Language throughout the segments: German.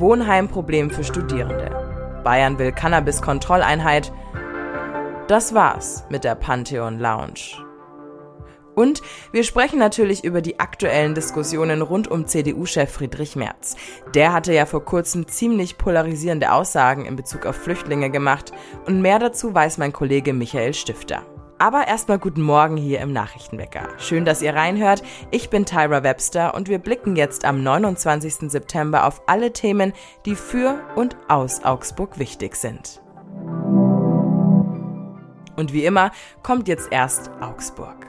Wohnheimproblem für Studierende. Bayern will Cannabis-Kontrolleinheit. Das war's mit der Pantheon Lounge. Und wir sprechen natürlich über die aktuellen Diskussionen rund um CDU-Chef Friedrich Merz. Der hatte ja vor kurzem ziemlich polarisierende Aussagen in Bezug auf Flüchtlinge gemacht und mehr dazu weiß mein Kollege Michael Stifter. Aber erstmal guten Morgen hier im Nachrichtenwecker. Schön, dass ihr reinhört. Ich bin Tyra Webster und wir blicken jetzt am 29. September auf alle Themen, die für und aus Augsburg wichtig sind. Und wie immer kommt jetzt erst Augsburg.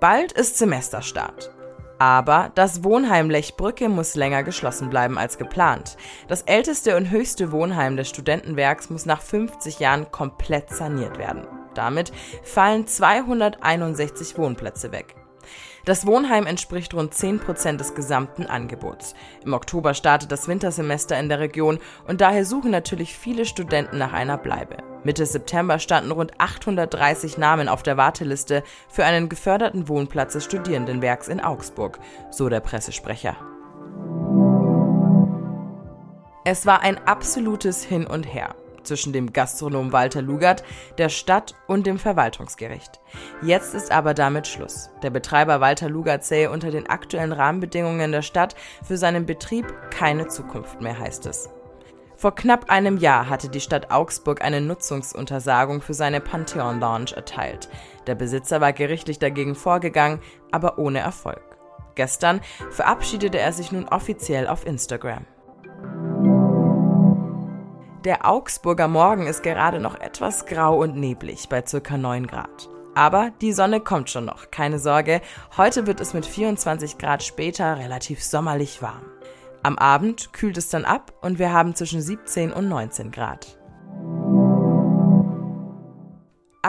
Bald ist Semesterstart. Aber das Wohnheim Lechbrücke muss länger geschlossen bleiben als geplant. Das älteste und höchste Wohnheim des Studentenwerks muss nach 50 Jahren komplett saniert werden. Damit fallen 261 Wohnplätze weg. Das Wohnheim entspricht rund 10 Prozent des gesamten Angebots. Im Oktober startet das Wintersemester in der Region und daher suchen natürlich viele Studenten nach einer Bleibe. Mitte September standen rund 830 Namen auf der Warteliste für einen geförderten Wohnplatz des Studierendenwerks in Augsburg, so der Pressesprecher. Es war ein absolutes Hin und Her zwischen dem Gastronom Walter Lugert, der Stadt und dem Verwaltungsgericht. Jetzt ist aber damit Schluss. Der Betreiber Walter Lugert sähe unter den aktuellen Rahmenbedingungen der Stadt für seinen Betrieb keine Zukunft mehr, heißt es. Vor knapp einem Jahr hatte die Stadt Augsburg eine Nutzungsuntersagung für seine Pantheon Lounge erteilt. Der Besitzer war gerichtlich dagegen vorgegangen, aber ohne Erfolg. Gestern verabschiedete er sich nun offiziell auf Instagram. Der Augsburger Morgen ist gerade noch etwas grau und neblig bei ca. 9 Grad. Aber die Sonne kommt schon noch, keine Sorge. Heute wird es mit 24 Grad später relativ sommerlich warm. Am Abend kühlt es dann ab und wir haben zwischen 17 und 19 Grad.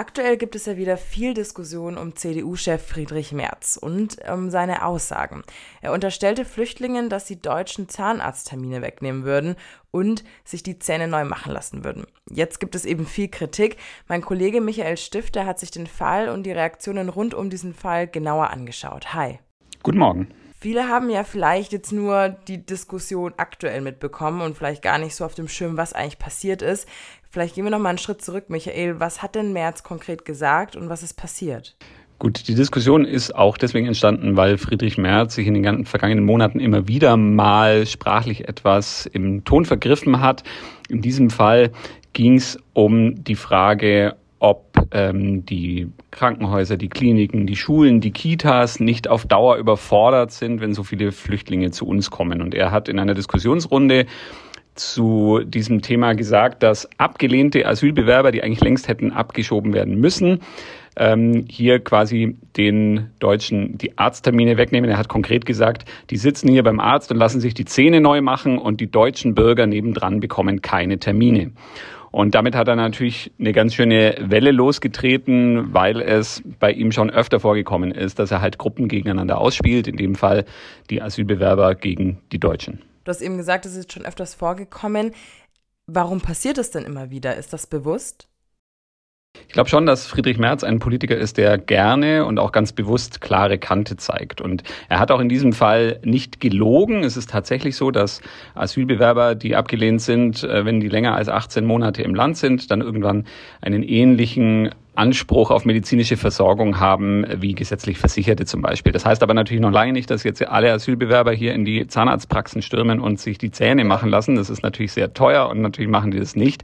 Aktuell gibt es ja wieder viel Diskussion um CDU-Chef Friedrich Merz und um seine Aussagen. Er unterstellte Flüchtlingen, dass sie deutschen Zahnarzttermine wegnehmen würden und sich die Zähne neu machen lassen würden. Jetzt gibt es eben viel Kritik. Mein Kollege Michael Stifter hat sich den Fall und die Reaktionen rund um diesen Fall genauer angeschaut. Hi. Guten Morgen. Viele haben ja vielleicht jetzt nur die Diskussion aktuell mitbekommen und vielleicht gar nicht so auf dem Schirm, was eigentlich passiert ist. Vielleicht gehen wir noch mal einen Schritt zurück, Michael. Was hat denn Merz konkret gesagt und was ist passiert? Gut, die Diskussion ist auch deswegen entstanden, weil Friedrich Merz sich in den ganzen vergangenen Monaten immer wieder mal sprachlich etwas im Ton vergriffen hat. In diesem Fall ging es um die Frage, ob ähm, die Krankenhäuser, die Kliniken, die Schulen, die Kitas nicht auf Dauer überfordert sind, wenn so viele Flüchtlinge zu uns kommen. Und er hat in einer Diskussionsrunde zu diesem Thema gesagt, dass abgelehnte Asylbewerber, die eigentlich längst hätten abgeschoben werden müssen, ähm, hier quasi den Deutschen die Arzttermine wegnehmen. Er hat konkret gesagt, die sitzen hier beim Arzt und lassen sich die Zähne neu machen und die deutschen Bürger nebendran bekommen keine Termine. Und damit hat er natürlich eine ganz schöne Welle losgetreten, weil es bei ihm schon öfter vorgekommen ist, dass er halt Gruppen gegeneinander ausspielt, in dem Fall die Asylbewerber gegen die Deutschen. Du hast eben gesagt, es ist schon öfters vorgekommen. Warum passiert es denn immer wieder? Ist das bewusst? Ich glaube schon, dass Friedrich Merz ein Politiker ist, der gerne und auch ganz bewusst klare Kante zeigt. Und er hat auch in diesem Fall nicht gelogen. Es ist tatsächlich so, dass Asylbewerber, die abgelehnt sind, äh, wenn die länger als 18 Monate im Land sind, dann irgendwann einen ähnlichen Anspruch auf medizinische Versorgung haben, wie gesetzlich Versicherte zum Beispiel. Das heißt aber natürlich noch lange nicht, dass jetzt alle Asylbewerber hier in die Zahnarztpraxen stürmen und sich die Zähne machen lassen. Das ist natürlich sehr teuer und natürlich machen die das nicht.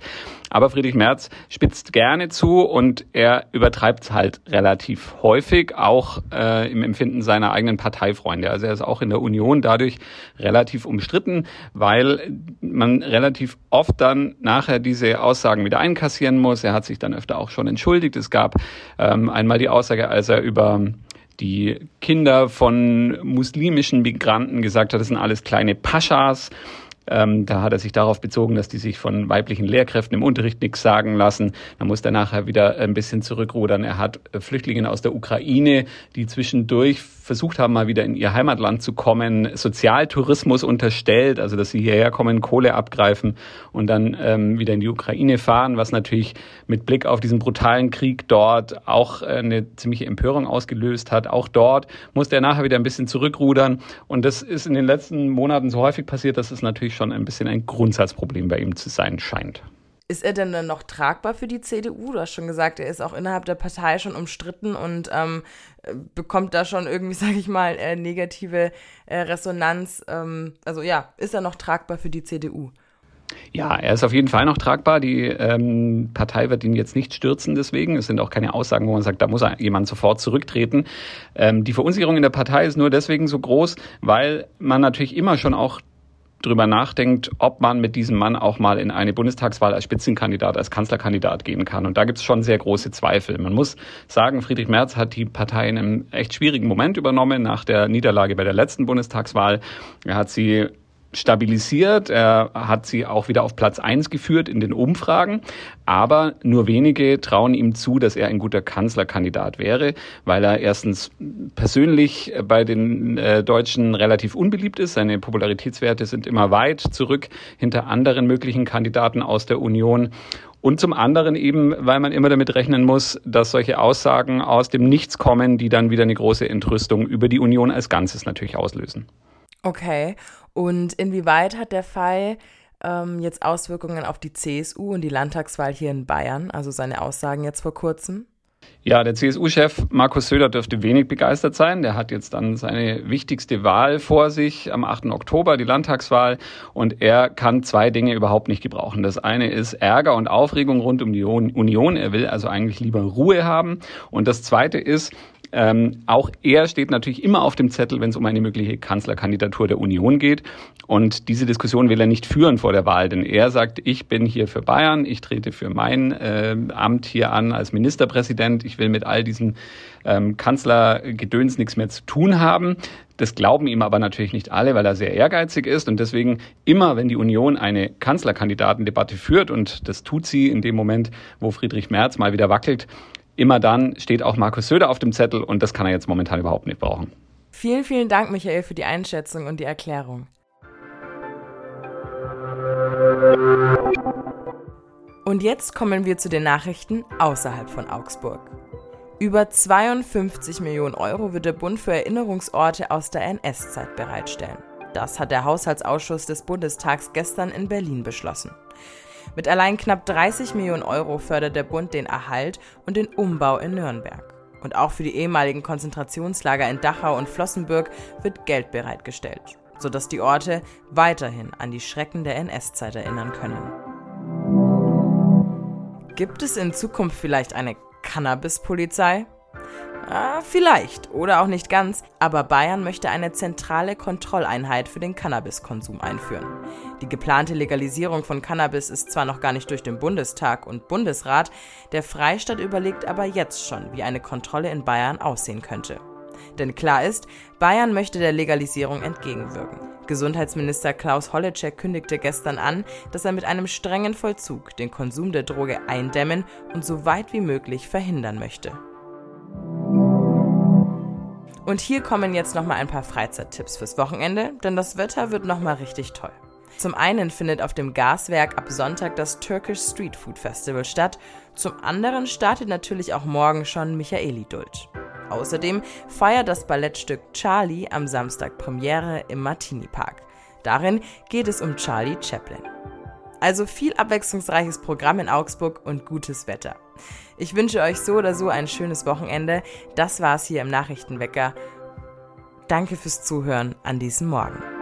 Aber Friedrich Merz spitzt gerne zu und er übertreibt es halt relativ häufig, auch äh, im Empfinden seiner eigenen Parteifreunde. Also er ist auch in der Union dadurch relativ umstritten, weil man relativ oft dann nachher diese Aussagen wieder einkassieren muss. Er hat sich dann öfter auch schon entschuldigt. Es gab ähm, einmal die Aussage, als er über die Kinder von muslimischen Migranten gesagt hat, das sind alles kleine Paschas. Ähm, da hat er sich darauf bezogen, dass die sich von weiblichen Lehrkräften im Unterricht nichts sagen lassen. Da muss er nachher wieder ein bisschen zurückrudern. Er hat Flüchtlinge aus der Ukraine, die zwischendurch versucht haben, mal wieder in ihr Heimatland zu kommen, Sozialtourismus unterstellt, also dass sie hierher kommen, Kohle abgreifen und dann ähm, wieder in die Ukraine fahren, was natürlich mit Blick auf diesen brutalen Krieg dort auch eine ziemliche Empörung ausgelöst hat. Auch dort musste er nachher wieder ein bisschen zurückrudern und das ist in den letzten Monaten so häufig passiert, dass es natürlich schon ein bisschen ein Grundsatzproblem bei ihm zu sein scheint. Ist er denn dann noch tragbar für die CDU? Du hast schon gesagt, er ist auch innerhalb der Partei schon umstritten und ähm, bekommt da schon irgendwie, sage ich mal, äh, negative äh, Resonanz. Ähm, also ja, ist er noch tragbar für die CDU? Ja, er ist auf jeden Fall noch tragbar. Die ähm, Partei wird ihn jetzt nicht stürzen deswegen. Es sind auch keine Aussagen, wo man sagt, da muss jemand sofort zurücktreten. Ähm, die Verunsicherung in der Partei ist nur deswegen so groß, weil man natürlich immer schon auch drüber nachdenkt, ob man mit diesem Mann auch mal in eine Bundestagswahl als Spitzenkandidat, als Kanzlerkandidat gehen kann. Und da gibt es schon sehr große Zweifel. Man muss sagen, Friedrich Merz hat die Partei in einem echt schwierigen Moment übernommen nach der Niederlage bei der letzten Bundestagswahl. Er hat sie stabilisiert. Er hat sie auch wieder auf Platz eins geführt in den Umfragen. Aber nur wenige trauen ihm zu, dass er ein guter Kanzlerkandidat wäre, weil er erstens persönlich bei den äh, Deutschen relativ unbeliebt ist. Seine Popularitätswerte sind immer weit zurück hinter anderen möglichen Kandidaten aus der Union. Und zum anderen eben, weil man immer damit rechnen muss, dass solche Aussagen aus dem Nichts kommen, die dann wieder eine große Entrüstung über die Union als Ganzes natürlich auslösen. Okay. Und inwieweit hat der Fall ähm, jetzt Auswirkungen auf die CSU und die Landtagswahl hier in Bayern, also seine Aussagen jetzt vor kurzem? Ja, der CSU-Chef Markus Söder dürfte wenig begeistert sein. Der hat jetzt dann seine wichtigste Wahl vor sich am 8. Oktober, die Landtagswahl. Und er kann zwei Dinge überhaupt nicht gebrauchen. Das eine ist Ärger und Aufregung rund um die Union. Er will also eigentlich lieber Ruhe haben. Und das zweite ist, ähm, auch er steht natürlich immer auf dem Zettel, wenn es um eine mögliche Kanzlerkandidatur der Union geht. Und diese Diskussion will er nicht führen vor der Wahl, denn er sagt, ich bin hier für Bayern, ich trete für mein äh, Amt hier an als Ministerpräsident, ich will mit all diesen ähm, Kanzlergedöns nichts mehr zu tun haben. Das glauben ihm aber natürlich nicht alle, weil er sehr ehrgeizig ist und deswegen immer, wenn die Union eine Kanzlerkandidatendebatte führt, und das tut sie in dem Moment, wo Friedrich Merz mal wieder wackelt, immer dann steht auch Markus Söder auf dem Zettel und das kann er jetzt momentan überhaupt nicht brauchen. Vielen, vielen Dank, Michael, für die Einschätzung und die Erklärung. Und jetzt kommen wir zu den Nachrichten außerhalb von Augsburg. Über 52 Millionen Euro wird der Bund für Erinnerungsorte aus der NS-Zeit bereitstellen. Das hat der Haushaltsausschuss des Bundestags gestern in Berlin beschlossen. Mit allein knapp 30 Millionen Euro fördert der Bund den Erhalt und den Umbau in Nürnberg. Und auch für die ehemaligen Konzentrationslager in Dachau und Flossenbürg wird Geld bereitgestellt, sodass die Orte weiterhin an die Schrecken der NS-Zeit erinnern können. Gibt es in Zukunft vielleicht eine Cannabis-Polizei? Ah, vielleicht oder auch nicht ganz, aber Bayern möchte eine zentrale Kontrolleinheit für den Cannabiskonsum einführen. Die geplante Legalisierung von Cannabis ist zwar noch gar nicht durch den Bundestag und Bundesrat, der Freistaat überlegt aber jetzt schon, wie eine Kontrolle in Bayern aussehen könnte. Denn klar ist, Bayern möchte der Legalisierung entgegenwirken. Gesundheitsminister Klaus Holleczek kündigte gestern an, dass er mit einem strengen Vollzug den Konsum der Droge eindämmen und so weit wie möglich verhindern möchte. Und hier kommen jetzt nochmal ein paar Freizeittipps fürs Wochenende, denn das Wetter wird nochmal richtig toll. Zum einen findet auf dem Gaswerk ab Sonntag das Turkish Street Food Festival statt, zum anderen startet natürlich auch morgen schon Michaeli Dulc. Außerdem feiert das Ballettstück Charlie am Samstag Premiere im Martini Park. Darin geht es um Charlie Chaplin. Also viel abwechslungsreiches Programm in Augsburg und gutes Wetter. Ich wünsche euch so oder so ein schönes Wochenende. Das war's hier im Nachrichtenwecker. Danke fürs Zuhören an diesem Morgen.